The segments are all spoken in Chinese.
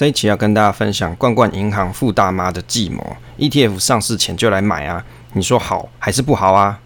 这一期要跟大家分享罐罐银行富大妈的计谋，ETF 上市前就来买啊，你说好还是不好啊？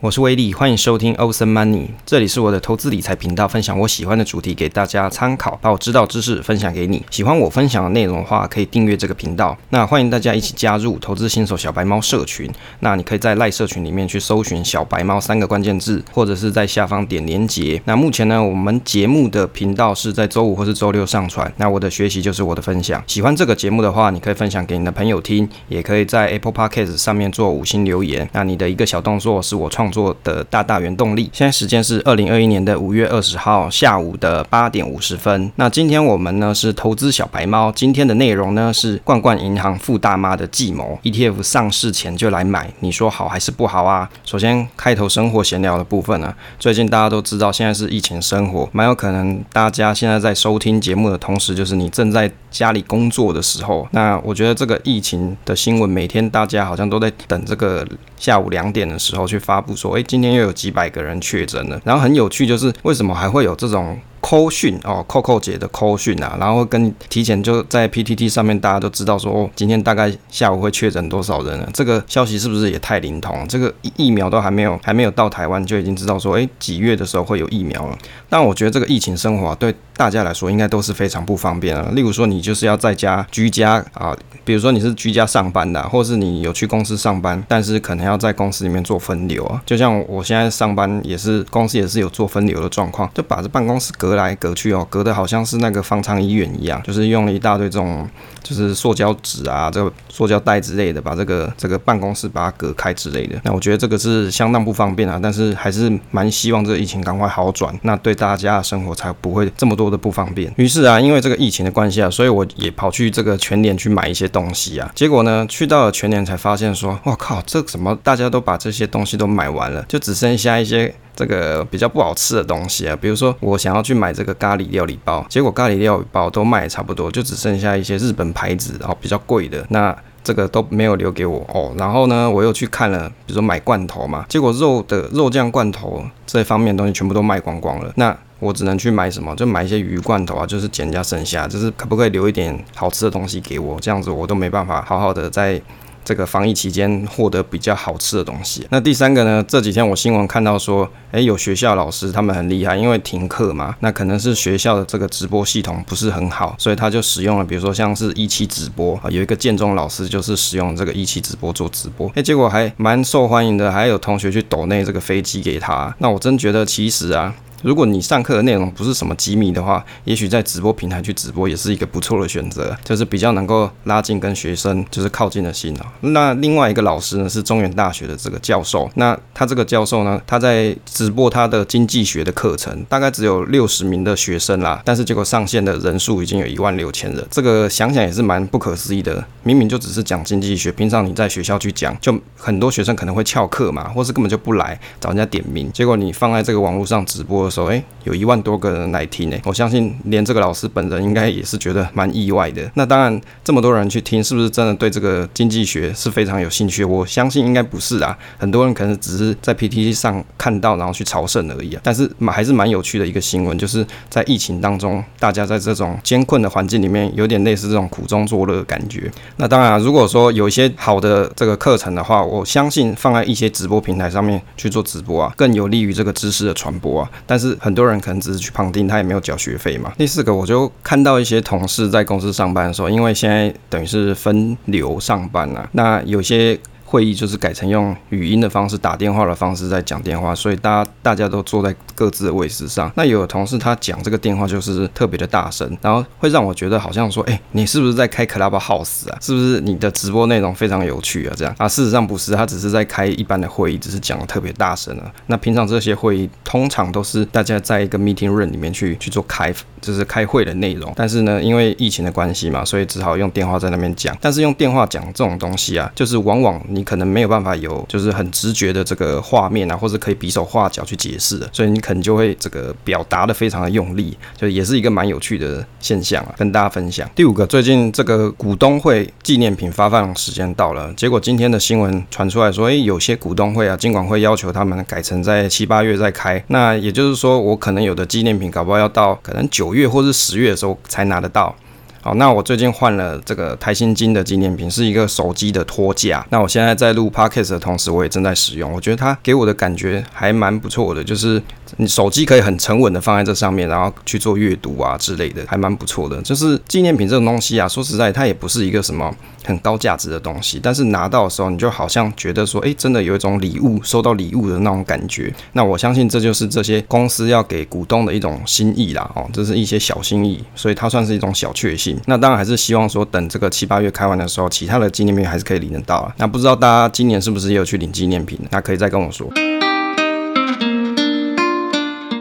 我是威利，欢迎收听 Awesome Money，这里是我的投资理财频道，分享我喜欢的主题给大家参考，把我知道知识分享给你。喜欢我分享的内容的话，可以订阅这个频道。那欢迎大家一起加入投资新手小白猫社群。那你可以在赖社群里面去搜寻“小白猫”三个关键字，或者是在下方点连结。那目前呢，我们节目的频道是在周五或是周六上传。那我的学习就是我的分享。喜欢这个节目的话，你可以分享给你的朋友听，也可以在 Apple Podcast 上面做五星留言。那你的一个小动作是我创做的大大原动力。现在时间是二零二一年的五月二十号下午的八点五十分。那今天我们呢是投资小白猫，今天的内容呢是罐罐银行富大妈的计谋，ETF 上市前就来买，你说好还是不好啊？首先开头生活闲聊的部分呢，最近大家都知道现在是疫情生活，蛮有可能大家现在在收听节目的同时，就是你正在家里工作的时候。那我觉得这个疫情的新闻，每天大家好像都在等这个下午两点的时候去发布说，诶，今天又有几百个人确诊了，然后很有趣，就是为什么还会有这种。扣讯哦，扣扣姐的扣讯啊，然后跟提前就在 PTT 上面，大家都知道说哦，今天大概下午会确诊多少人了。这个消息是不是也太灵通？这个疫苗都还没有还没有到台湾，就已经知道说，哎，几月的时候会有疫苗了。但我觉得这个疫情生活，对大家来说应该都是非常不方便啊。例如说，你就是要在家居家啊，比如说你是居家上班的，或是你有去公司上班，但是可能要在公司里面做分流啊。就像我现在上班也是公司也是有做分流的状况，就把这办公室隔。来隔去哦，隔的好像是那个方舱医院一样，就是用了一大堆这种，就是塑胶纸啊，这个塑胶袋之类的，把这个这个办公室把它隔开之类的。那我觉得这个是相当不方便啊，但是还是蛮希望这个疫情赶快好转，那对大家的生活才不会这么多的不方便。于是啊，因为这个疫情的关系啊，所以我也跑去这个全联去买一些东西啊。结果呢，去到了全联才发现说，我靠，这怎么大家都把这些东西都买完了，就只剩下一些。这个比较不好吃的东西啊，比如说我想要去买这个咖喱料理包，结果咖喱料理包都卖差不多，就只剩下一些日本牌子哦，比较贵的，那这个都没有留给我哦。然后呢，我又去看了，比如说买罐头嘛，结果肉的肉酱罐头这方面东西全部都卖光光了，那我只能去买什么？就买一些鱼罐头啊，就是捡人家剩下，就是可不可以留一点好吃的东西给我？这样子我都没办法好好的在。这个防疫期间获得比较好吃的东西。那第三个呢？这几天我新闻看到说，诶，有学校老师他们很厉害，因为停课嘛，那可能是学校的这个直播系统不是很好，所以他就使用了，比如说像是 一期直播啊，有一个建中老师就是使用这个一期直播做直播，诶，结果还蛮受欢迎的，还有同学去抖内这个飞机给他。那我真觉得其实啊。如果你上课的内容不是什么机密的话，也许在直播平台去直播也是一个不错的选择，就是比较能够拉近跟学生就是靠近的心啊。那另外一个老师呢，是中原大学的这个教授，那他这个教授呢，他在直播他的经济学的课程，大概只有六十名的学生啦，但是结果上线的人数已经有一万六千人，这个想想也是蛮不可思议的。明明就只是讲经济学，平常你在学校去讲，就很多学生可能会翘课嘛，或是根本就不来找人家点名，结果你放在这个网络上直播。说哎，有一万多个人来听呢，我相信连这个老师本人应该也是觉得蛮意外的。那当然，这么多人去听，是不是真的对这个经济学是非常有兴趣？我相信应该不是啊，很多人可能只是在 PTT 上看到，然后去朝圣而已啊。但是还是蛮有趣的一个新闻，就是在疫情当中，大家在这种艰困的环境里面，有点类似这种苦中作乐的感觉。那当然，如果说有一些好的这个课程的话，我相信放在一些直播平台上面去做直播啊，更有利于这个知识的传播啊。但是很多人可能只是去旁听，他也没有缴学费嘛。第四个，我就看到一些同事在公司上班的时候，因为现在等于是分流上班了，那有些。会议就是改成用语音的方式，打电话的方式在讲电话，所以大家大家都坐在各自的位置上。那有的同事他讲这个电话就是特别的大声，然后会让我觉得好像说，哎，你是不是在开 Clubhouse 啊？是不是你的直播内容非常有趣啊？这样啊？事实上不是，他只是在开一般的会议，只是讲的特别大声啊。那平常这些会议通常都是大家在一个 meeting room 里面去去做开，就是开会的内容。但是呢，因为疫情的关系嘛，所以只好用电话在那边讲。但是用电话讲这种东西啊，就是往往。你你可能没有办法有就是很直觉的这个画面啊，或者可以比手画脚去解释的，所以你可能就会这个表达的非常的用力，就也是一个蛮有趣的现象啊，跟大家分享。第五个，最近这个股东会纪念品发放时间到了，结果今天的新闻传出来说，诶，有些股东会啊，尽管会要求他们改成在七八月再开，那也就是说，我可能有的纪念品搞不好要到可能九月或是十月的时候才拿得到。好，那我最近换了这个台新金的纪念品，是一个手机的托架。那我现在在录 Podcast 的同时，我也正在使用。我觉得它给我的感觉还蛮不错的，就是你手机可以很沉稳的放在这上面，然后去做阅读啊之类的，还蛮不错的。就是纪念品这种东西啊，说实在，它也不是一个什么很高价值的东西，但是拿到的时候，你就好像觉得说，诶，真的有一种礼物，收到礼物的那种感觉。那我相信这就是这些公司要给股东的一种心意啦，哦，这是一些小心意，所以它算是一种小确幸。那当然还是希望说，等这个七八月开完的时候，其他的纪念品还是可以领得到啊。那不知道大家今年是不是也有去领纪念品？那可以再跟我说。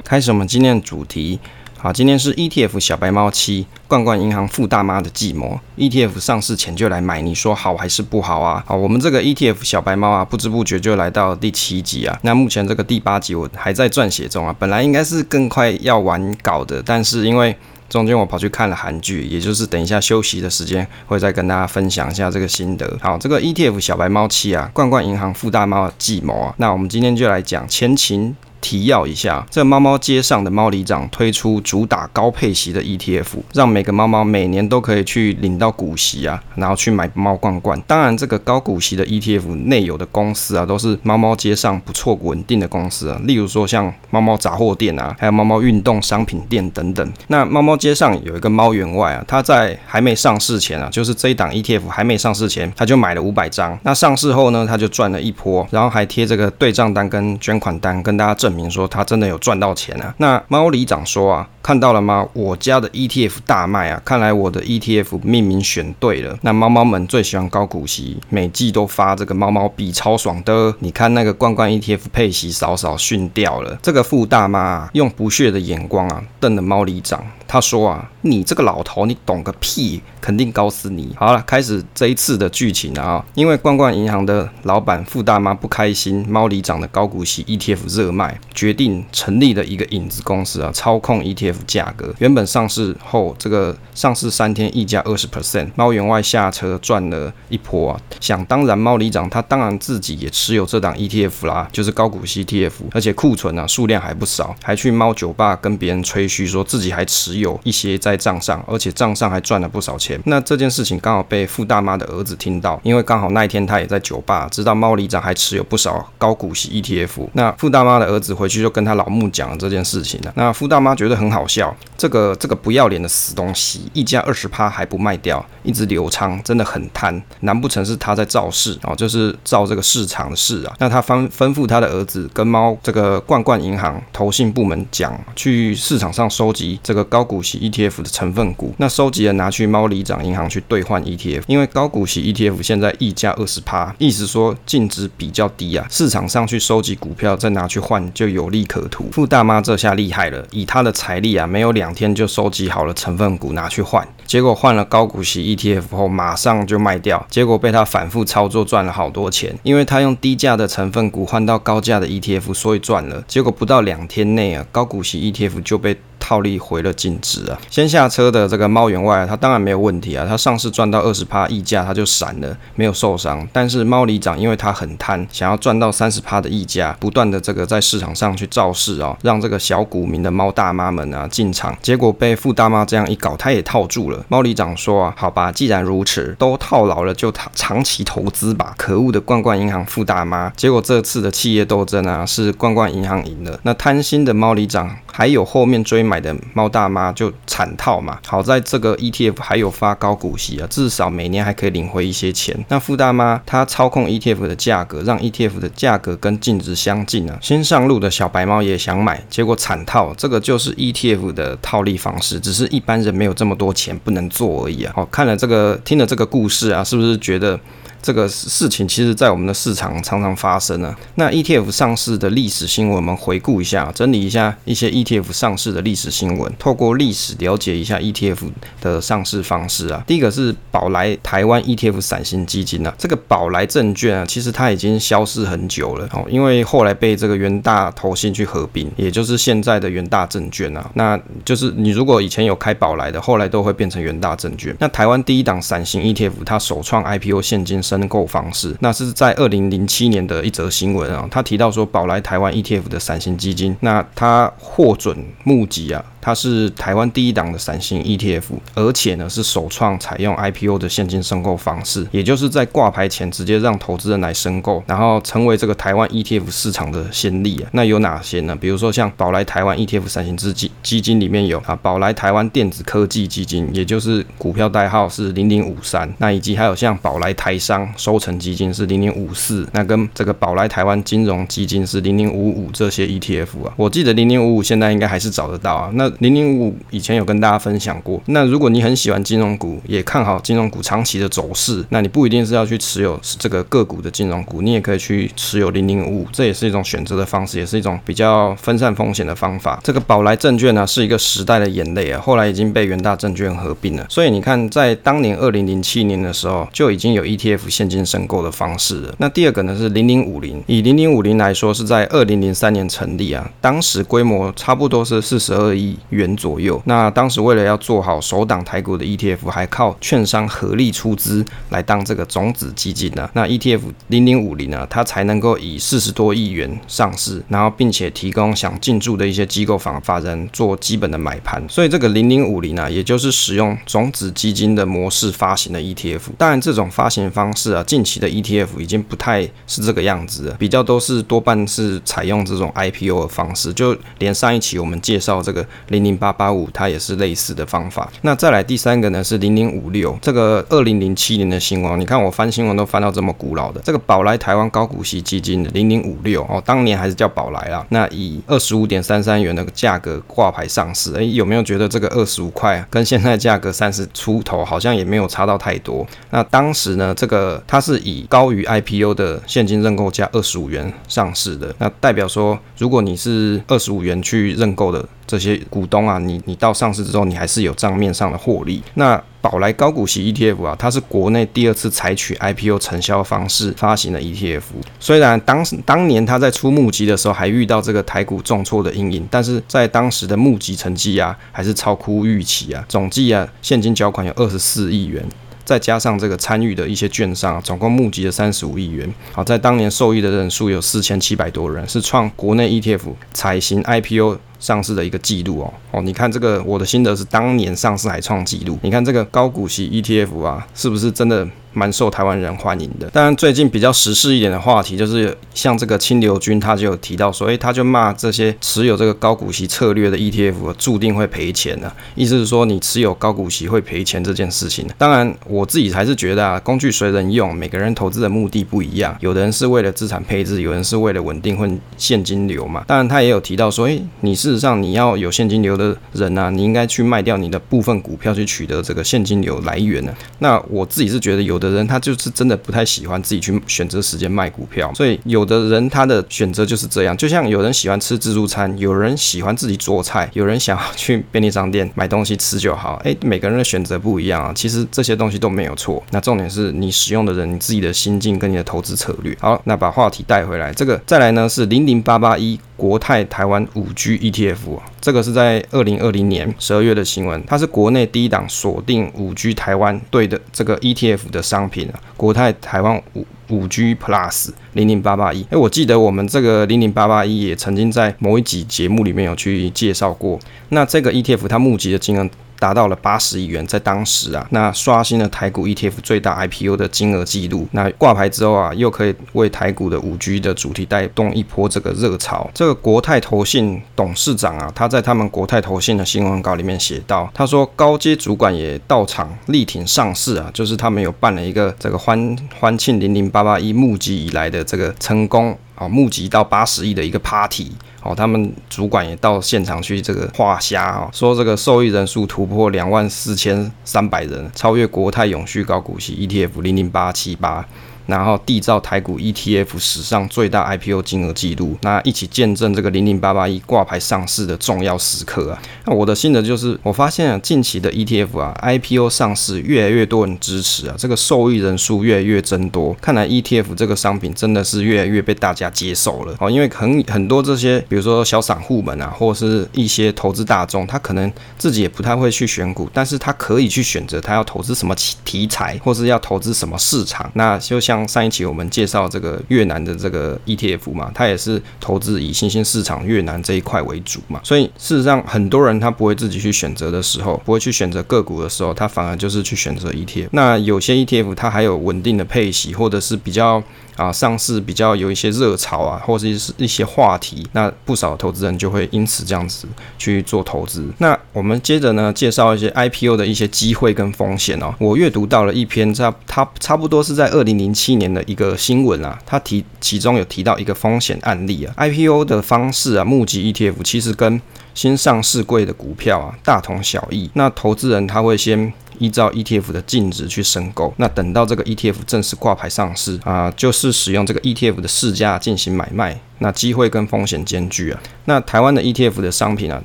开始我们今天的主题，好，今天是 ETF 小白猫七罐罐银行富大妈的计谋，ETF 上市前就来买，你说好还是不好啊？好，我们这个 ETF 小白猫啊，不知不觉就来到第七集啊。那目前这个第八集我还在撰写中啊，本来应该是更快要完稿的，但是因为中间我跑去看了韩剧，也就是等一下休息的时间，会再跟大家分享一下这个心得。好，这个 ETF 小白猫七啊，罐罐银行富大猫的计谋啊，那我们今天就来讲前情。提要一下，这猫猫街上的猫里长推出主打高配息的 ETF，让每个猫猫每年都可以去领到股息啊，然后去买猫罐罐。当然，这个高股息的 ETF 内有的公司啊，都是猫猫街上不错稳定的公司啊，例如说像猫猫杂货店啊，还有猫猫运动商品店等等。那猫猫街上有一个猫员外啊，他在还没上市前啊，就是这一档 ETF 还没上市前，他就买了五百张。那上市后呢，他就赚了一波，然后还贴这个对账单跟捐款单，跟大家证明说他真的有赚到钱啊！那猫里长说啊，看到了吗？我家的 ETF 大卖啊！看来我的 ETF 命名选对了。那猫猫们最喜欢高股息，每季都发这个猫猫币，超爽的。你看那个罐罐 ETF 配息少少逊掉了。这个富大妈啊，用不屑的眼光啊，瞪了猫里长。他说啊，你这个老头，你懂个屁，肯定搞死你。好了，开始这一次的剧情啊，因为罐罐银行的老板富大妈不开心，猫里长的高股息 ETF 热卖，决定成立了一个影子公司啊，操控 ETF 价格。原本上市后，这个上市三天溢价二十 percent，猫员外下车赚了一波啊。想当然，猫里长他当然自己也持有这档 ETF 啦，就是高股息 ETF，而且库存啊数量还不少，还去猫酒吧跟别人吹嘘说自己还持。有一些在账上，而且账上还赚了不少钱。那这件事情刚好被富大妈的儿子听到，因为刚好那一天他也在酒吧，知道猫里长还持有不少高股息 ETF。那富大妈的儿子回去就跟他老母讲这件事情了。那傅大妈觉得很好笑，这个这个不要脸的死东西，溢价二十趴还不卖掉，一直留仓，真的很贪。难不成是他在造势哦？就是造这个市场的势啊？那他吩吩咐他的儿子跟猫这个罐罐银行投信部门讲，去市场上收集这个高。股息 ETF 的成分股，那收集了拿去猫里长银行去兑换 ETF，因为高股息 ETF 现在溢价二十趴，意思说净值比较低啊，市场上去收集股票再拿去换就有利可图。傅大妈这下厉害了，以她的财力啊，没有两天就收集好了成分股拿去换，结果换了高股息 ETF 后马上就卖掉，结果被她反复操作赚了好多钱，因为她用低价的成分股换到高价的 ETF，所以赚了。结果不到两天内啊，高股息 ETF 就被套利回了净值啊！先下车的这个猫员外，他当然没有问题啊，他上市赚到二十趴溢价，他就闪了，没有受伤。但是猫里长因为他很贪，想要赚到三十趴的溢价，不断的这个在市场上去造势啊，让这个小股民的猫大妈们啊进场，结果被富大妈这样一搞，他也套住了。猫里长说啊，好吧，既然如此，都套牢了，就长期投资吧。可恶的罐罐银行富大妈，结果这次的企业斗争啊，是罐罐银行赢了。那贪心的猫里长还有后面追买。的猫大妈就惨套嘛，好在这个 ETF 还有发高股息啊，至少每年还可以领回一些钱。那富大妈她操控 ETF 的价格，让 ETF 的价格跟净值相近啊。新上路的小白猫也想买，结果惨套。这个就是 ETF 的套利方式，只是一般人没有这么多钱不能做而已啊。好，看了这个，听了这个故事啊，是不是觉得？这个事情，其实在我们的市场常常发生啊。那 ETF 上市的历史新闻，我们回顾一下，整理一下一些 ETF 上市的历史新闻，透过历史了解一下 ETF 的上市方式啊。第一个是宝来台湾 ETF 闪型基金啊，这个宝来证券啊，其实它已经消失很久了哦，因为后来被这个元大投信去合并，也就是现在的元大证券啊。那就是你如果以前有开宝来的，后来都会变成元大证券。那台湾第一档闪型 ETF，它首创 IPO 现金申购方式，那是在二零零七年的一则新闻啊，他提到说宝来台湾 ETF 的闪星基金，那他获准募集啊。它是台湾第一档的闪星 ETF，而且呢是首创采用 IPO 的现金申购方式，也就是在挂牌前直接让投资人来申购，然后成为这个台湾 ETF 市场的先例啊。那有哪些呢？比如说像宝来台湾 ETF 闪星基金基金里面有啊，宝来台湾电子科技基金，也就是股票代号是零零五三，那以及还有像宝来台商收成基金是零零五四，那跟这个宝来台湾金融基金是零零五五这些 ETF 啊，我记得零零五五现在应该还是找得到啊。那零零五以前有跟大家分享过。那如果你很喜欢金融股，也看好金融股长期的走势，那你不一定是要去持有这个个股的金融股，你也可以去持有零零五五，这也是一种选择的方式，也是一种比较分散风险的方法。这个宝来证券呢，是一个时代的眼泪啊，后来已经被元大证券合并了。所以你看，在当年二零零七年的时候，就已经有 ETF 现金申购的方式。那第二个呢是零零五零，以零零五零来说，是在二零零三年成立啊，当时规模差不多是四十二亿元左右。那当时为了要做好首档台股的 ETF，还靠券商合力出资来当这个种子基金呢。那 ETF 零零五零呢，它才能够以四十多亿元上市，然后并且提供想进驻的一些机构法法人做基本的买盘。所以这个零零五零呢，也就是使用种子基金的模式发行的 ETF。当然，这种发行方式啊，近期的 ETF 已经不太是这个样子了，比较都是多半是采用这种 IPO 的方式。就连上一期我们介绍这个零零八八五，它也是类似的方法。那再来第三个呢，是零零五六，这个二零零七年的新闻。你看我翻新闻都翻到这么古老的，这个宝来台湾高股息基金零零五六哦，当年还是叫宝来啦。那以二十五点三三元的价格挂牌上市，哎，有没有觉得这个二十五块跟现在价格三十出头好像也没有差到太多？那当时呢，这个它是以高于 IPO 的现金认购价二十五元上市的，那代表说，如果你是二十五元去认购的。这些股东啊，你你到上市之后，你还是有账面上的获利。那宝来高股息 ETF 啊，它是国内第二次采取 IPO 承销方式发行的 ETF。虽然当时当年它在出募集的时候还遇到这个台股重挫的阴影，但是在当时的募集成绩啊，还是超乎预期啊，总计啊现金缴款有二十四亿元。再加上这个参与的一些券商，总共募集了三十五亿元。好，在当年受益的人数有四千七百多人，是创国内 ETF 采行 IPO 上市的一个记录哦。哦，你看这个，我的心得是当年上市还创纪录。你看这个高股息 ETF 啊，是不是真的？蛮受台湾人欢迎的。当然，最近比较时事一点的话题，就是像这个清流君，他就有提到说，诶，他就骂这些持有这个高股息策略的 ETF 注定会赔钱的，意思是说你持有高股息会赔钱这件事情。当然，我自己还是觉得啊，工具随人用，每个人投资的目的不一样，有的人是为了资产配置，有人是为了稳定混现金流嘛。当然，他也有提到说，诶，你事实上你要有现金流的人啊，你应该去卖掉你的部分股票去取得这个现金流来源呢。那我自己是觉得有的。的人他就是真的不太喜欢自己去选择时间卖股票，所以有的人他的选择就是这样。就像有人喜欢吃自助餐，有人喜欢自己做菜，有人想要去便利商店买东西吃就好。诶，每个人的选择不一样啊。其实这些东西都没有错。那重点是你使用的人，你自己的心境跟你的投资策略。好，那把话题带回来，这个再来呢是零零八八一国泰台湾五 G ETF，这个是在二零二零年十二月的新闻，它是国内第一档锁定五 G 台湾对的这个 ETF 的商商品，国泰台湾五五 G Plus 零零八八一，哎，我记得我们这个零零八八一也曾经在某一集节目里面有去介绍过，那这个 ETF 它募集的金额。达到了八十亿元，在当时啊，那刷新了台股 ETF 最大 IPO 的金额记录。那挂牌之后啊，又可以为台股的五 G 的主题带动一波这个热潮。这个国泰投信董事长啊，他在他们国泰投信的新闻稿里面写道，他说高阶主管也到场力挺上市啊，就是他们有办了一个这个欢欢庆零零八八一募集以来的这个成功。哦募集到八十亿的一个 party。哦，他们主管也到现场去这个画虾啊，说这个受益人数突破两万四千三百人，超越国泰永续高股息 ETF 零零八七八。然后缔造台股 ETF 史上最大 IPO 金额纪录，那一起见证这个零零八八一挂牌上市的重要时刻啊！那我的心得就是，我发现啊，近期的 ETF 啊，IPO 上市越来越多人支持啊，这个受益人数越来越增多，看来 ETF 这个商品真的是越来越被大家接受了哦。因为很很多这些，比如说小散户们啊，或者是一些投资大众，他可能自己也不太会去选股，但是他可以去选择他要投资什么题材，或是要投资什么市场，那就像。上一期我们介绍这个越南的这个 ETF 嘛，它也是投资以新兴市场越南这一块为主嘛，所以事实上很多人他不会自己去选择的时候，不会去选择个股的时候，他反而就是去选择 ETF。那有些 ETF 它还有稳定的配息，或者是比较。啊，上市比较有一些热潮啊，或者是一些话题，那不少投资人就会因此这样子去做投资。那我们接着呢，介绍一些 IPO 的一些机会跟风险哦。我阅读到了一篇，差它差不多是在二零零七年的一个新闻啊，它提其中有提到一个风险案例啊，IPO 的方式啊，募集 ETF 其实跟新上市柜的股票啊大同小异。那投资人他会先。依照 ETF 的净值去申购，那等到这个 ETF 正式挂牌上市啊，就是使用这个 ETF 的市价进行买卖。那机会跟风险兼具啊。那台湾的 ETF 的商品啊，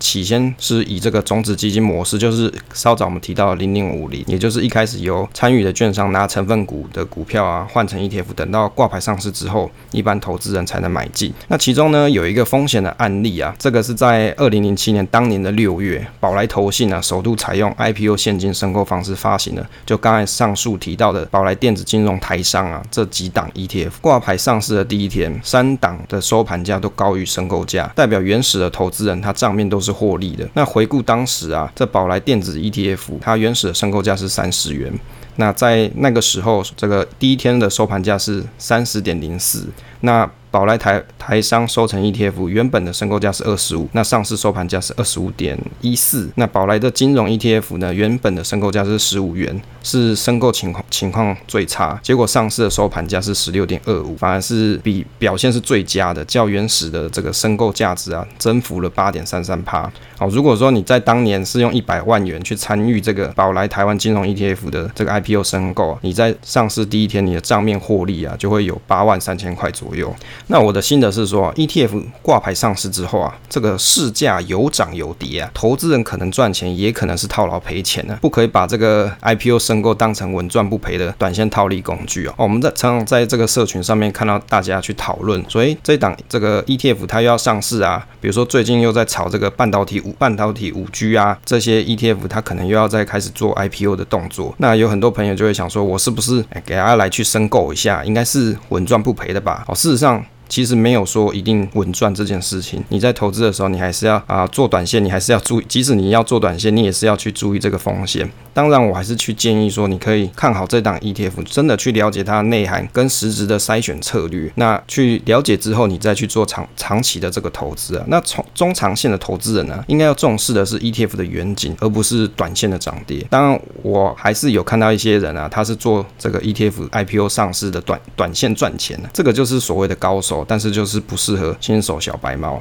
起先是以这个种子基金模式，就是稍早我们提到零零五零，也就是一开始由参与的券商拿成分股的股票啊换成 ETF，等到挂牌上市之后，一般投资人才能买进。那其中呢有一个风险的案例啊，这个是在二零零七年当年的六月，宝来投信啊首度采用 IPO 现金申购方式发行的，就刚才上述提到的宝来电子金融台商啊这几档 ETF 挂牌上市的第一天，三档的收盘价都高于申购价，代表原始的投资人他账面都是获利的。那回顾当时啊，这宝来电子 ETF 它原始的申购价是三十元，那在那个时候，这个第一天的收盘价是三十点零四，那。宝来台台商收成 ETF 原本的申购价是二十五，那上市收盘价是二十五点一四。那宝来的金融 ETF 呢，原本的申购价是十五元，是申购情况情况最差，结果上市的收盘价是十六点二五，反而是比表现是最佳的，较原始的这个申购价值啊，增幅了八点三三趴。好，如果说你在当年是用一百万元去参与这个宝来台湾金融 ETF 的这个 IPO 申购，你在上市第一天你的账面获利啊，就会有八万三千块左右。那我的心得是说，ETF 挂牌上市之后啊，这个市价有涨有跌啊，投资人可能赚钱，也可能是套牢赔钱呢、不可以把这个 IPO 申购当成稳赚不赔的短线套利工具哦。我们在常常在这个社群上面看到大家去讨论，所以这档这个 ETF 它又要上市啊，比如说最近又在炒这个半导体五半导体五 G 啊，这些 ETF 它可能又要再开始做 IPO 的动作。那有很多朋友就会想说，我是不是给大家来去申购一下，应该是稳赚不赔的吧？哦，事实上。其实没有说一定稳赚这件事情。你在投资的时候，你还是要啊做短线，你还是要注意。即使你要做短线，你也是要去注意这个风险。当然，我还是去建议说，你可以看好这档 ETF，真的去了解它的内涵跟实质的筛选策略。那去了解之后，你再去做长长期的这个投资啊。那从中长线的投资人呢、应该要重视的是 ETF 的远景，而不是短线的涨跌。当然，我还是有看到一些人啊，他是做这个 ETF IPO 上市的短短线赚钱的，这个就是所谓的高手。但是就是不适合新手小白猫。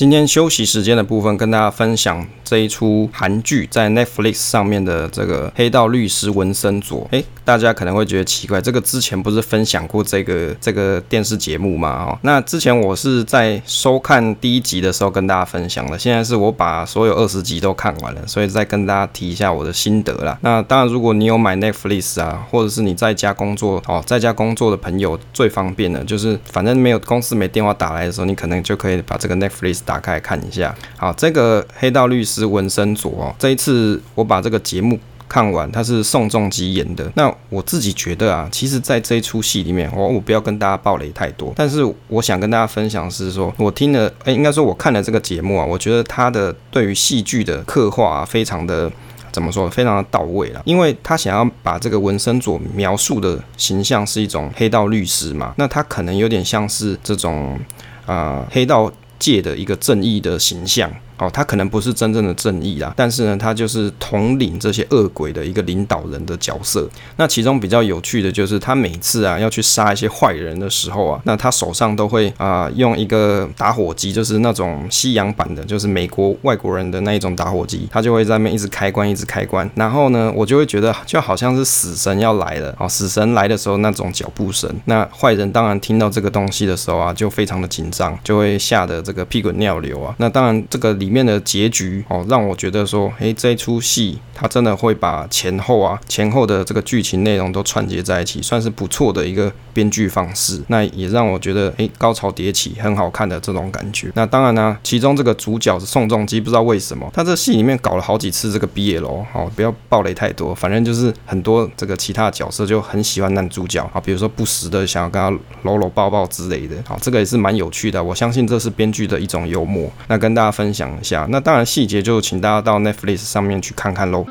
今天休息时间的部分，跟大家分享这一出韩剧在 Netflix 上面的这个黑道律师文森佐。诶，大家可能会觉得奇怪，这个之前不是分享过这个这个电视节目吗？哦，那之前我是在收看第一集的时候跟大家分享的，现在是我把所有二十集都看完了，所以再跟大家提一下我的心得啦。那当然，如果你有买 Netflix 啊，或者是你在家工作哦，在家工作的朋友最方便的就是，反正没有公司没电话打来的时候，你可能就可以把这个 Netflix。打开看一下，好，这个黑道律师文森佐哦，这一次我把这个节目看完，他是宋仲基演的。那我自己觉得啊，其实，在这一出戏里面，我我不要跟大家爆雷太多，但是我想跟大家分享是说，我听了，哎，应该说我看了这个节目啊，我觉得他的对于戏剧的刻画啊，非常的怎么说，非常的到位了，因为他想要把这个文森佐描述的形象是一种黑道律师嘛，那他可能有点像是这种啊、黑道。界的一个正义的形象。哦，他可能不是真正的正义啦，但是呢，他就是统领这些恶鬼的一个领导人的角色。那其中比较有趣的就是，他每次啊要去杀一些坏人的时候啊，那他手上都会啊、用一个打火机，就是那种西洋版的，就是美国外国人的那一种打火机，他就会在那边一直开关，一直开关。然后呢，我就会觉得就好像是死神要来了、哦，死神来的时候那种脚步声。那坏人当然听到这个东西的时候啊，就非常的紧张，就会吓得这个屁滚尿流啊。那当然，这个里里面的结局哦，让我觉得说，诶，这一出戏它真的会把前后啊前后的这个剧情内容都串接在一起，算是不错的一个编剧方式。那也让我觉得，诶，高潮迭起，很好看的这种感觉。那当然呢、其中这个主角是宋仲基，不知道为什么他这戏里面搞了好几次这个 BL 哦，不要暴雷太多，反正就是很多这个其他角色就很喜欢男主角啊，比如说不时的想要跟他搂搂抱抱之类的，好，这个也是蛮有趣的。我相信这是编剧的一种幽默。那跟大家分享一下，那当然细节就请大家到 Netflix 上面去看看喽。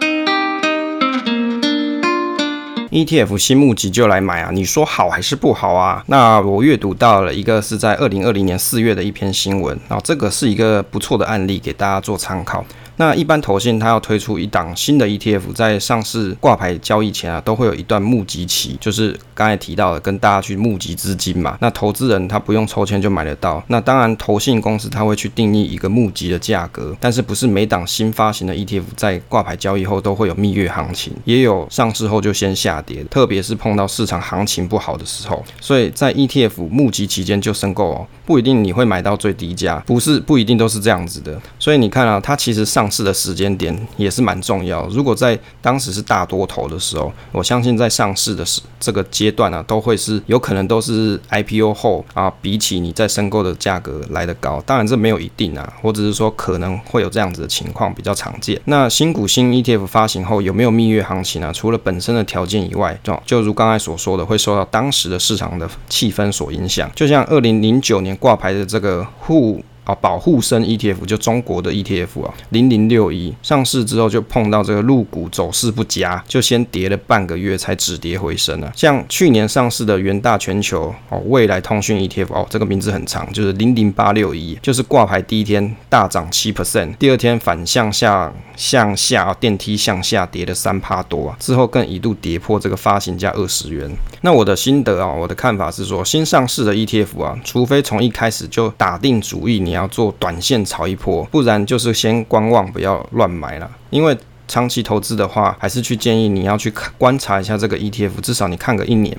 ETF 新募集就来买啊，你说好还是不好啊？那我阅读到了一个是在二零二零年四月的一篇新闻，啊，这个是一个不错的案例，给大家做参考。那一般投信它要推出一档新的 ETF，在上市挂牌交易前啊，都会有一段募集期，就是刚才提到的，跟大家去募集资金嘛。那投资人他不用抽签就买得到。那当然，投信公司他会去定义一个募集的价格，但是不是每档新发行的 ETF 在挂牌交易后都会有蜜月行情，也有上市后就先下跌，特别是碰到市场行情不好的时候。所以在 ETF 募集期间就申购哦，不一定你会买到最低价，不是不一定都是这样子的。所以你看啊，它其实上市的时间点也是蛮重要。如果在当时是大多头的时候，我相信在上市的时这个阶段啊，都会是有可能都是 IPO 后啊，比起你在申购的价格来得高。当然这没有一定啊，或者是说可能会有这样子的情况比较常见。那新股新 ETF 发行后有没有蜜月行情呢？除了本身的条件以外，就就如刚才所说的，会受到当时的市场的气氛所影响。就像二零零九年挂牌的这个沪。啊，保护生 ETF 就中国的 ETF 啊，零零六一上市之后就碰到这个入股走势不佳，就先跌了半个月才止跌回升啊。像去年上市的元大全球哦，未来通讯 ETF 哦，这个名字很长，就是零零八六一，就是挂牌第一天大涨七 percent，第二天反向下向下电梯向下跌了三趴多啊，之后更一度跌破这个发行价二十元。那我的心得啊，我的看法是说，新上市的 ETF 啊，除非从一开始就打定主意你要。要做短线炒一波，不然就是先观望，不要乱买了。因为长期投资的话，还是去建议你要去看观察一下这个 ETF，至少你看个一年。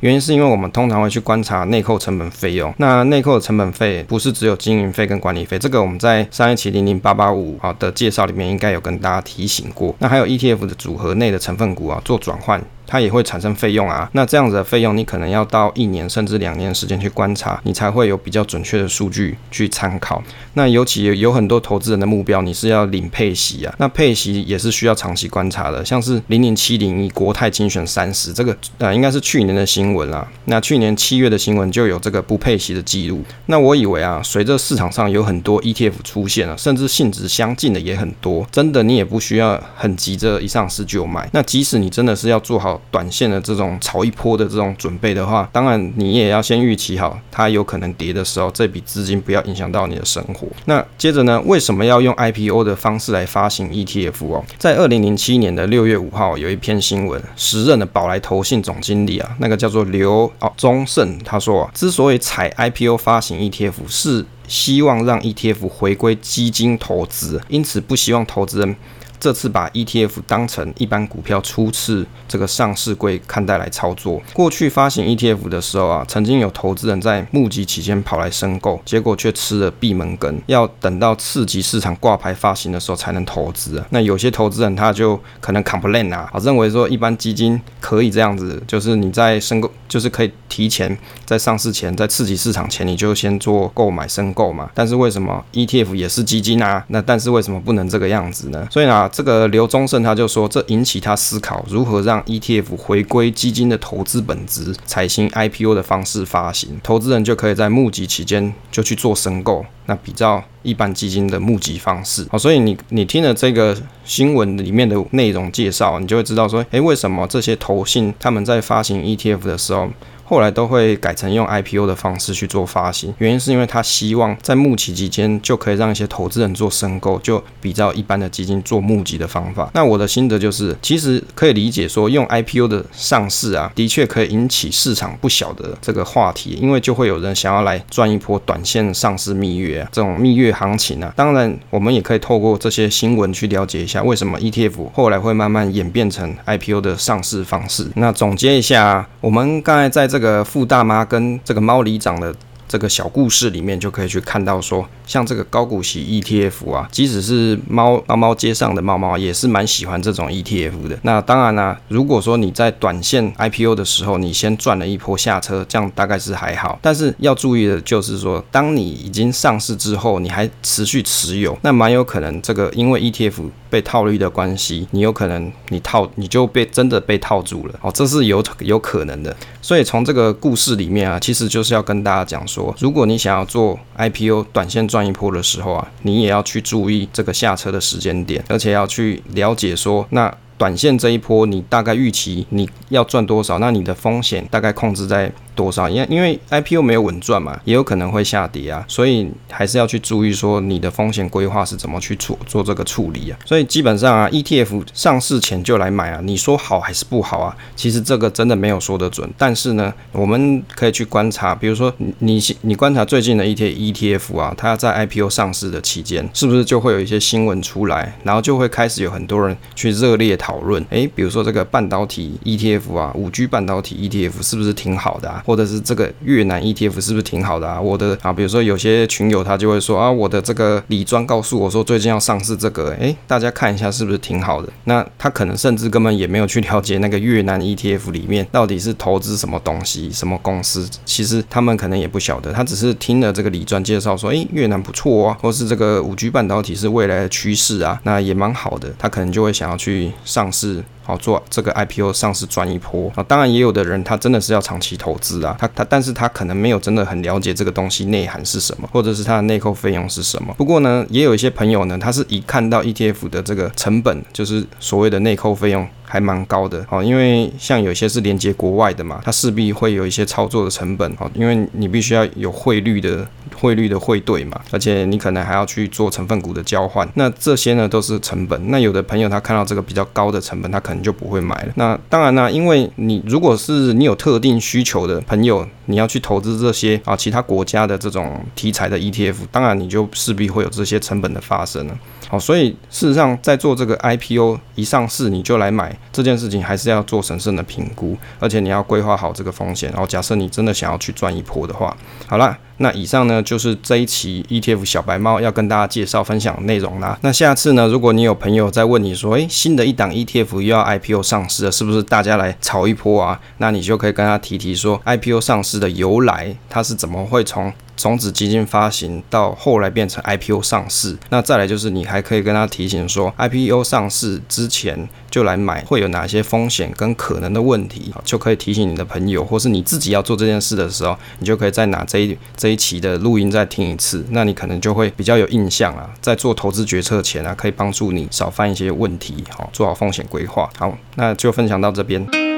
原因是因为我们通常会去观察内扣成本费用，那内扣的成本费不是只有经营费跟管理费，这个我们在上一期零零八八五啊的介绍里面应该有跟大家提醒过。那还有 ETF 的组合内的成分股啊做转换。它也会产生费用啊，那这样子的费用你可能要到一年甚至两年时间去观察，你才会有比较准确的数据去参考。那尤其有很多投资人的目标，你是要领配息啊，那配息也是需要长期观察的。像是零零七零一国泰精选三十这个呃，应该是去年的新闻啦。那去年七月的新闻就有这个不配息的记录。那我以为啊，随着市场上有很多 ETF 出现了，甚至性质相近的也很多，真的你也不需要很急着一上市就买。那即使你真的是要做好。短线的这种炒一波的这种准备的话，当然你也要先预期好，它有可能跌的时候，这笔资金不要影响到你的生活。那接着呢，为什么要用 IPO 的方式来发行 ETF 哦？在二零零七年的六月五号，有一篇新闻，时任的宝来投信总经理啊，那个叫做刘哦宗盛，他说啊，之所以采 IPO 发行 ETF，是希望让 ETF 回归基金投资，因此不希望投资人。这次把 ETF 当成一般股票初次这个上市柜看待来操作。过去发行 ETF 的时候啊，曾经有投资人在募集期间跑来申购，结果却吃了闭门羹，要等到次级市场挂牌发行的时候才能投资。那有些投资人他就可能 complain 啊，认为说一般基金可以这样子，就是你在申购，就是可以提前在上市前，在次级市场前你就先做购买申购嘛。但是为什么 ETF 也是基金啊？那但是为什么不能这个样子呢？所以呢？这个刘宗盛他就说，这引起他思考如何让 ETF 回归基金的投资本质，采行 IPO 的方式发行，投资人就可以在募集期间就去做申购，那比较一般基金的募集方式。好，所以你你听了这个新闻里面的内容介绍，你就会知道说，诶，为什么这些投信他们在发行 ETF 的时候，后来都会改成用 IPO 的方式去做发行，原因是因为他希望在募期期间就可以让一些投资人做申购，就比较一般的基金做募集的方法。那我的心得就是，其实可以理解说，用 IPO 的上市啊，的确可以引起市场不小的这个话题，因为就会有人想要来赚一波短线上市蜜月啊，这种蜜月行情啊。当然，我们也可以透过这些新闻去了解一下，为什么 ETF 后来会慢慢演变成 IPO 的上市方式。那总结一下，我们刚才在这个富大妈跟这个猫里长的。这个小故事里面就可以去看到说，像这个高股息 ETF 啊，即使是猫猫猫街上的猫猫也是蛮喜欢这种 ETF 的。那当然啦、如果说你在短线 IPO 的时候，你先赚了一波下车，这样大概是还好。但是要注意的就是说，当你已经上市之后，你还持续持有，那蛮有可能这个因为 ETF 被套利的关系，你有可能你套你就被真的被套住了哦，这是有有可能的。所以从这个故事里面啊，其实就是要跟大家讲说。如果你想要做 IPO 短线赚一波的时候啊，你也要去注意这个下车的时间点，而且要去了解说那。短线这一波，你大概预期你要赚多少？那你的风险大概控制在多少？因因为 IPO 没有稳赚嘛，也有可能会下跌啊，所以还是要去注意说你的风险规划是怎么去做做这个处理啊。所以基本上啊，ETF 上市前就来买啊，你说好还是不好啊？其实这个真的没有说得准。但是呢，我们可以去观察，比如说你你观察最近的一些 ETF 啊，它在 IPO 上市的期间，是不是就会有一些新闻出来，然后就会开始有很多人去热烈讨论，诶，比如说这个半导体 ETF 啊，五 G 半导体 ETF 是不是挺好的啊？或者是这个越南 ETF 是不是挺好的啊？我的啊，比如说有些群友他就会说啊，我的这个李专告诉我说最近要上市这个，诶，大家看一下是不是挺好的？那他可能甚至根本也没有去了解那个越南 ETF 里面到底是投资什么东西、什么公司，其实他们可能也不晓得，他只是听了这个李专介绍说，诶，越南不错啊，或是这个五 G 半导体是未来的趋势啊，那也蛮好的，他可能就会想要去上市。好做这个 IPO 上市赚一波啊！当然也有的人他真的是要长期投资啊，他他但是他可能没有真的很了解这个东西内涵是什么，或者是它的内扣费用是什么。不过呢，也有一些朋友呢，他是一看到 ETF 的这个成本，就是所谓的内扣费用。还蛮高的哦，因为像有些是连接国外的嘛，它势必会有一些操作的成本哦，因为你必须要有汇率的汇率的汇兑嘛，而且你可能还要去做成分股的交换，那这些呢都是成本。那有的朋友他看到这个比较高的成本，他可你就不会买了。那当然呢，因为你如果是你有特定需求的朋友，你要去投资这些啊其他国家的这种题材的 ETF，当然你就势必会有这些成本的发生了。好，所以事实上在做这个 IPO 一上市你就来买。这件事情还是要做审慎的评估，而且你要规划好这个风险。然后，假设你真的想要去赚一波的话，好啦，那以上呢就是这一期 ETF 小白猫要跟大家介绍分享内容啦。那下次呢，如果你有朋友在问你说，诶，新的一档 ETF 又要 IPO 上市了，是不是大家来炒一波啊？那你就可以跟他提提说，IPO 上市的由来，它是怎么会从种子基金发行到后来变成 IPO 上市，那再来就是你还可以跟他提醒说，IPO 上市之前就来买会有哪些风险跟可能的问题，就可以提醒你的朋友，或是你自己要做这件事的时候，你就可以再拿这一这一期的录音再听一次，那你可能就会比较有印象啊，在做投资决策前啊，可以帮助你少犯一些问题，好，做好风险规划。好，那就分享到这边。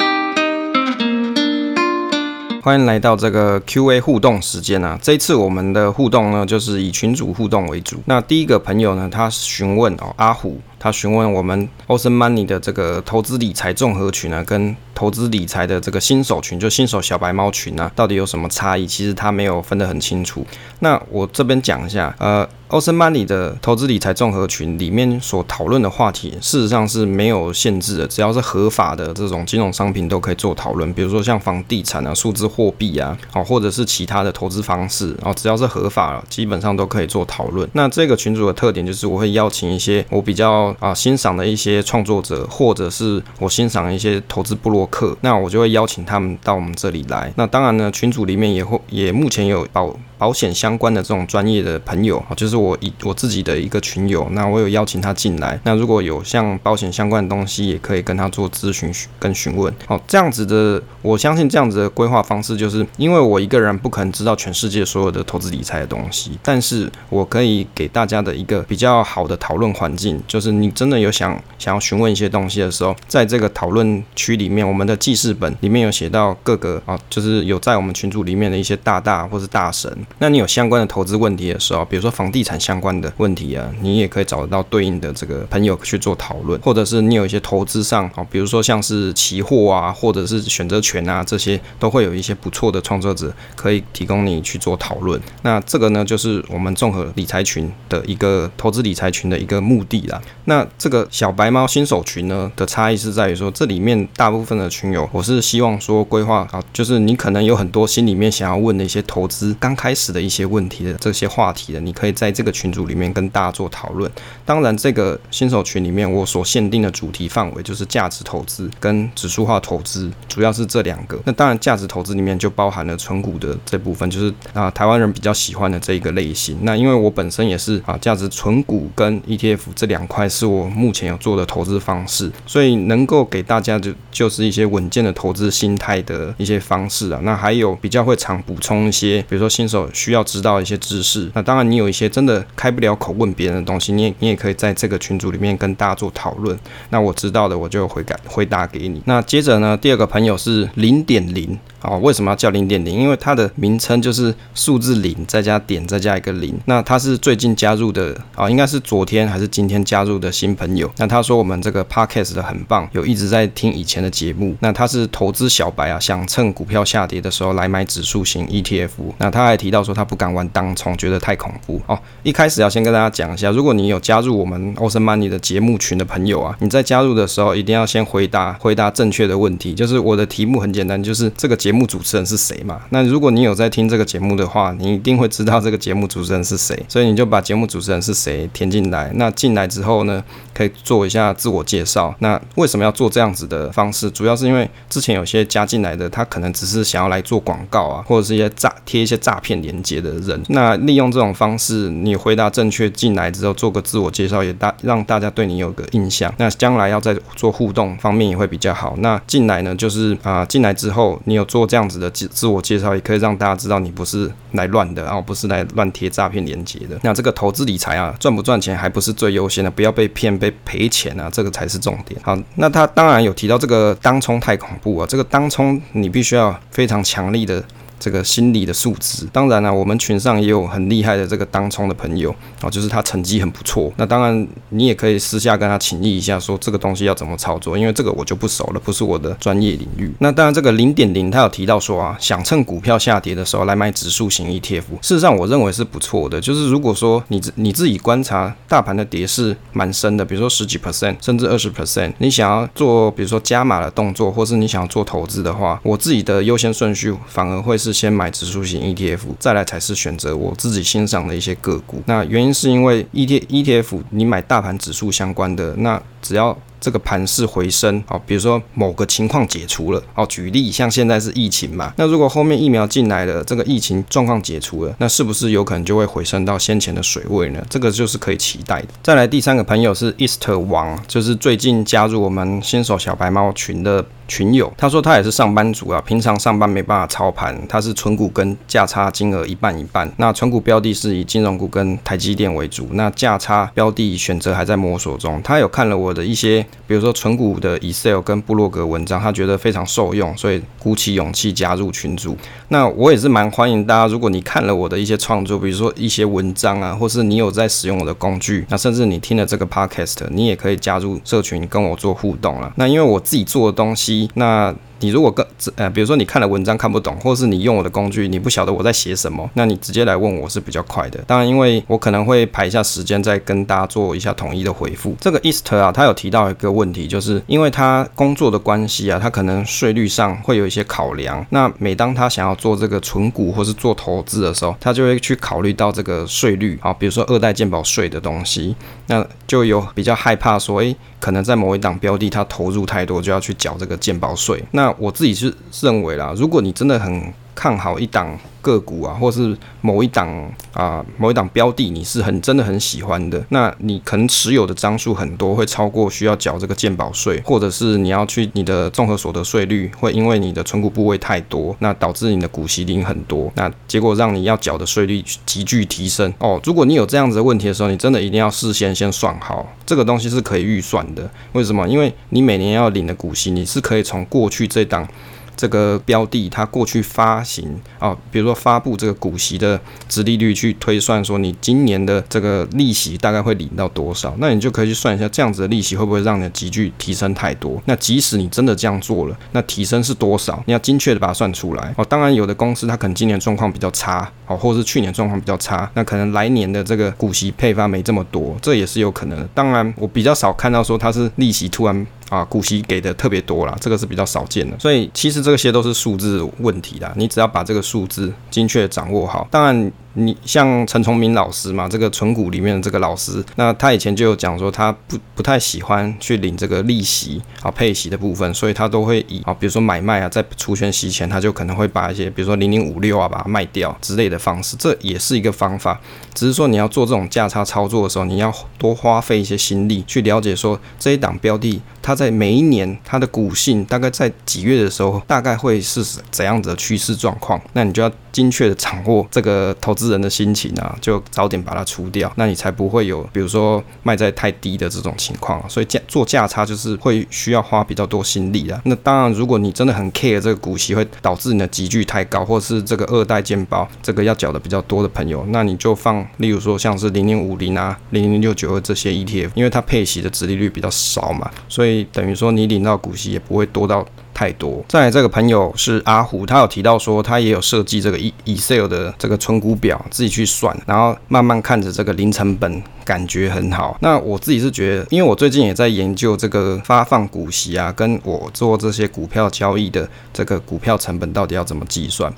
欢迎来到这个 Q&A 互动时间啊！这一次我们的互动呢，就是以群主互动为主。那第一个朋友呢，他询问哦，阿虎，他询问我们 Awesome Money 的这个投资理财综合群呢，跟投资理财的这个新手群，就新手小白猫群啊，到底有什么差异？其实他没有分得很清楚。那我这边讲一下，呃。Awesome Money 的投资理财综合群里面所讨论的话题，事实上是没有限制的，只要是合法的这种金融商品都可以做讨论。比如说像房地产啊、数字货币啊，哦，或者是其他的投资方式，哦，只要是合法，基本上都可以做讨论。那这个群组的特点就是，我会邀请一些我比较啊欣赏的一些创作者，或者是我欣赏一些投资布洛克，那我就会邀请他们到我们这里来。那当然呢，群组里面也会也目前有保。保险相关的这种专业的朋友，就是我一我自己的一个群友，那我有邀请他进来。那如果有像保险相关的东西，也可以跟他做咨询跟询问。好，这样子的，我相信这样子的规划方式，就是因为我一个人不可能知道全世界所有的投资理财的东西，但是我可以给大家的一个比较好的讨论环境，就是你真的有想想要询问一些东西的时候，在这个讨论区里面，我们的记事本里面有写到各个啊，就是有在我们群组里面的一些大大或是大神。那你有相关的投资问题的时候，比如说房地产相关的问题啊，你也可以找得到对应的这个朋友去做讨论，或者是你有一些投资上啊，比如说像是期货啊，或者是选择权啊，这些都会有一些不错的创作者可以提供你去做讨论。那这个呢，就是我们综合理财群的一个投资理财群的一个目的啦。那这个小白猫新手群呢的差异是在于说，这里面大部分的群友，我是希望说规划啊，就是你可能有很多心里面想要问的一些投资刚开始的一些问题的这些话题的，你可以在这个群组里面跟大家做讨论。当然，这个新手群里面我所限定的主题范围就是价值投资跟指数化投资，主要是这两个。那当然，价值投资里面就包含了存股的这部分，就是啊台湾人比较喜欢的这一个类型。那因为我本身也是啊价值存股跟 ETF 这两块是我目前有做的投资方式，所以能够给大家就就是一些稳健的投资心态的一些方式啊。那还有比较会常补充一些，比如说新手需要知道一些知识。那当然，你有一些真的开不了口问别人的东西，你也你也可以在这个群组里面跟大家做讨论。那我知道的，我就回答回答给你。那接着呢，第二个朋友是零点零。哦，为什么要叫零点零？因为它的名称就是数字零再加点再加一个零。那他是最近加入的啊，应该是昨天还是今天加入的新朋友。那他说我们这个 podcast 的很棒，有一直在听以前的节目。那他是投资小白啊，想趁股票下跌的时候来买指数型 ETF。那他还提到说他不敢玩当冲，觉得太恐怖。哦，一开始要先跟大家讲一下，如果你有加入我们 Awesome Money 的节目群的朋友啊，你在加入的时候一定要先回答回答正确的问题。就是我的题目很简单，就是这个节目。主持人是谁嘛？那如果你有在听这个节目的话，你一定会知道这个节目主持人是谁，所以你就把节目主持人是谁填进来。那进来之后呢，可以做一下自我介绍。那为什么要做这样子的方式？主要是因为之前有些加进来的，他可能只是想要来做广告啊，或者是一些诈贴一些诈骗链接的人。那利用这种方式，你回答正确进来之后，做个自我介绍，也大让大家对你有个印象。那将来要在做互动方面也会比较好。那进来呢，就是啊，进来之后你有做。做这样子的自自我介绍也可以让大家知道你不是来乱的，然后不是来乱贴诈骗链接的。那这个投资理财啊，赚不赚钱还不是最优先的，不要被骗、被赔钱啊，这个才是重点。好，那他当然有提到这个当冲太恐怖啊，这个当冲你必须要非常强力的。这个心理的素质，当然了、我们群上也有很厉害的这个当冲的朋友啊，就是他成绩很不错。那当然，你也可以私下跟他请益一下，说这个东西要怎么操作，因为这个我就不熟了，不是我的专业领域。那当然，这个零点零他有提到说啊，想趁股票下跌的时候来买指数型 ETF。事实上，我认为是不错的。就是如果说你你自己观察大盘的跌势蛮深的，比如说十几 percent 甚至二十 percent，你想要做比如说加码的动作，或是你想要做投资的话，我自己的优先顺序反而会是。是先买指数型 ETF，再来才是选择我自己欣赏的一些个股。那原因是因为 ETF ETF 你买大盘指数相关的，那只要。这个盘势回升，好，比如说某个情况解除了，好，举例像现在是疫情嘛，那如果后面疫苗进来了，这个疫情状况解除了，那是不是有可能就会回升到先前的水位呢？这个就是可以期待的。再来第三个朋友是 Easter 王，就是最近加入我们新手小白猫群的群友，他说他也是上班族啊，平常上班没办法操盘，他是存股跟价差金额一半一半，那存股标的是以金融股跟台积电为主，那价差标的选择还在摸索中，他有看了我的一些。比如说存股的 Excel 跟布洛格文章，他觉得非常受用，所以鼓起勇气加入群组。那我也是蛮欢迎大家，如果你看了我的一些创作，比如说一些文章啊，或是你有在使用我的工具，那甚至你听了这个 Podcast，你也可以加入社群跟我做互动了。那因为我自己做的东西，那。你如果跟呃，比如说你看了文章看不懂，或是你用我的工具，你不晓得我在写什么，那你直接来问我是比较快的。当然，因为我可能会排一下时间，再跟大家做一下统一的回复。这个 East 啊，他有提到一个问题，就是因为他工作的关系啊，他可能税率上会有一些考量。那每当他想要做这个存股或是做投资的时候，他就会去考虑到这个税率啊，比如说二代健保税的东西，那就有比较害怕说，诶，可能在某一档标的他投入太多，就要去缴这个健保税。那那我自己是认为啦，如果你真的很看好一档个股啊，或是某一档啊某一档标的，你是很真的很喜欢的，那你可能持有的张数很多，会超过需要缴这个鉴保税，或者是你要去你的综合所得税率会因为你的存股部位太多，那导致你的股息领很多，那结果让你要缴的税率急剧提升哦。如果你有这样子的问题的时候，你真的一定要事先先算好，这个东西是可以预算的。为什么？因为你每年要领的股息，你是可以从过去这档。这个标的它过去发行啊，比如说发布这个股息的值利率去推算，说你今年的这个利息大概会领到多少，那你就可以去算一下，这样子的利息会不会让你的级距提升太多？那即使你真的这样做了，那提升是多少？你要精确的把它算出来哦。当然，有的公司它可能今年状况比较差哦，或者是去年状况比较差，那可能来年的这个股息配发没这么多，这也是有可能的。当然，我比较少看到说它是利息突然。啊，股息给的特别多啦，这个是比较少见的，所以其实这些都是数字问题啦，你只要把这个数字精确掌握好，当然。你像陈崇明老师嘛，这个存股里面的这个老师，那他以前就有讲说，他不不太喜欢去领这个利息啊配息的部分，所以他都会以啊，比如说买卖啊，在除权息前，他就可能会把一些，比如说零零五六啊，把它卖掉之类的方式，这也是一个方法。只是说你要做这种价差操作的时候，你要多花费一些心力去了解说这一档标的，它在每一年它的股性大概在几月的时候，大概会是怎样子的趋势状况，那你就要精确的掌握这个投资。人的心情啊，就早点把它出掉，那你才不会有，比如说卖在太低的这种情况。所以价做价差就是会需要花比较多心力的。那当然，如果你真的很 care 这个股息会导致你的级距太高，或是这个二代健保这个要缴的比较多的朋友，那你就放，例如说像是零零五零啊、零零六九二这些 ETF，因为它配息的殖利率比较少嘛，所以等于说你领到股息也不会多到。太多。再来这个朋友是阿虎，他有提到说他也有设计这个 Excel 的这个存股表，自己去算，然后慢慢看着这个零成本，感觉很好。那我自己是觉得，因为我最近也在研究这个发放股息啊，跟我做这些股票交易的这个股票成本到底要怎么计算。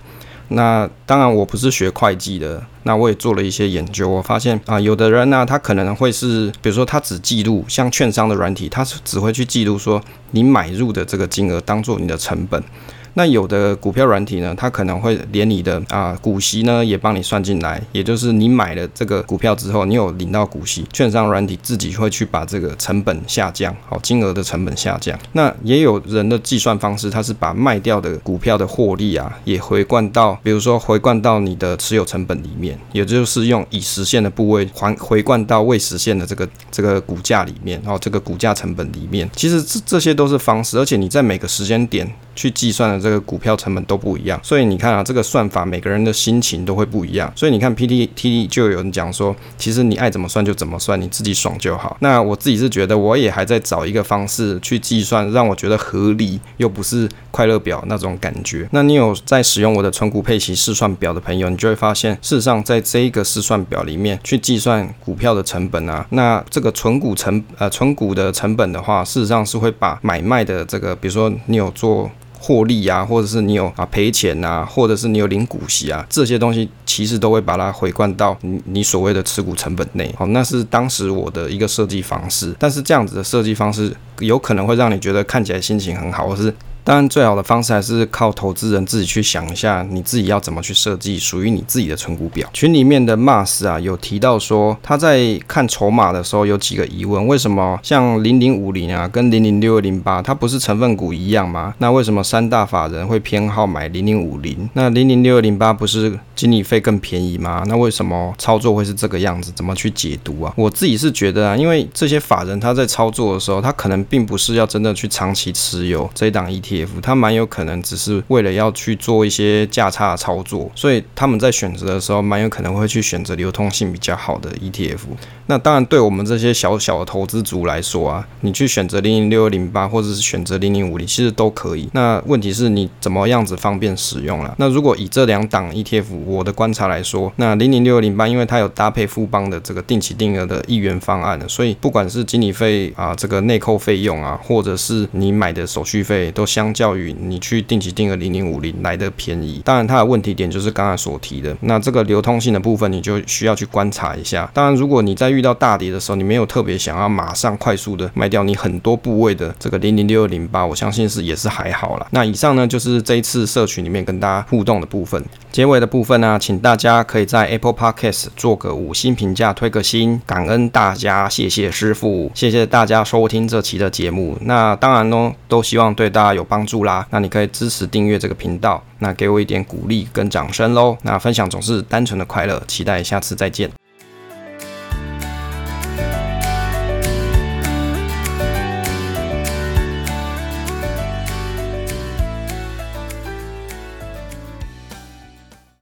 那当然，我不是学会计的。那我也做了一些研究，我发现啊，有的人呢，他可能会是，比如说他只记录像券商的软体，他是只会去记录说你买入的这个金额当做你的成本。那有的股票软体呢，它可能会连你的啊、股息呢也帮你算进来，也就是你买了这个股票之后，你有领到股息，券商软体自己会去把这个成本下降，好，金额的成本下降。那也有人的计算方式，它是把卖掉的股票的获利啊，也回灌到，比如说回灌到你的持有成本里面，也就是用已实现的部位还回灌到未实现的这个这个股价里面，然后这个股价成本里面。其实这这些都是方式，而且你在每个时间点去计算的这个股票成本都不一样，所以你看啊，这个算法每个人的心情都会不一样。所以你看，P T T D 就有人讲说，其实你爱怎么算就怎么算，你自己爽就好。那我自己是觉得，我也还在找一个方式去计算，让我觉得合理又不是快乐表那种感觉。那你有在使用我的存股配息试算表的朋友，你就会发现，事实上在这一个试算表里面去计算股票的成本啊，那这个存股成呃存股的成本的话，事实上是会把买卖的这个，比如说你有做。获利啊，或者是你有啊赔钱啊，或者是你有领股息啊，这些东西其实都会把它回灌到你你所谓的持股成本内。好，那是当时我的一个设计方式，但是这样子的设计方式有可能会让你觉得看起来心情很好，或是。当然，最好的方式还是靠投资人自己去想一下，你自己要怎么去设计属于你自己的存股表。群里面的 Mas 啊，有提到说他在看筹码的时候有几个疑问：为什么像零零五零啊跟零零六二零八，它不是成分股一样吗？那为什么三大法人会偏好买零零五零？那零零六二零八不是经理费更便宜吗？那为什么操作会是这个样子？怎么去解读啊？我自己是觉得啊，因为这些法人他在操作的时候，他可能并不是要真的去长期持有这一档 ETF。他蛮有可能只是为了要去做一些价差操作，所以他们在选择的时候，蛮有可能会去选择流通性比较好的 ETF。那当然，对我们这些小小的投资族来说啊，你去选择零零六二零八，或者是选择零零五零，其实都可以。那问题是你怎么样子方便使用了？那如果以这两档 ETF 我的观察来说，那零零六二零八，因为它有搭配富邦的这个定期定额的一元方案，所以不管是经理费啊，这个内扣费用啊，或者是你买的手续费，都相相较于你去定期定额零零五零来的便宜。当然，它的问题点就是刚才所提的，那这个流通性的部分，你就需要去观察一下。当然，如果你在遇到大跌的时候，你没有特别想要马上快速的卖掉你很多部位的这个零零六二零八，我相信是也是还好啦。那以上呢，就是这一次社群里面跟大家互动的部分。结尾的部分呢，请大家可以在 Apple Podcast 做个五星评价，推个新，感恩大家，谢谢师傅，谢谢大家收听这期的节目。那当然呢，都希望对大家有帮助啦。那你可以支持订阅这个频道，那给我一点鼓励跟掌声喽。那分享总是单纯的快乐，期待下次再见。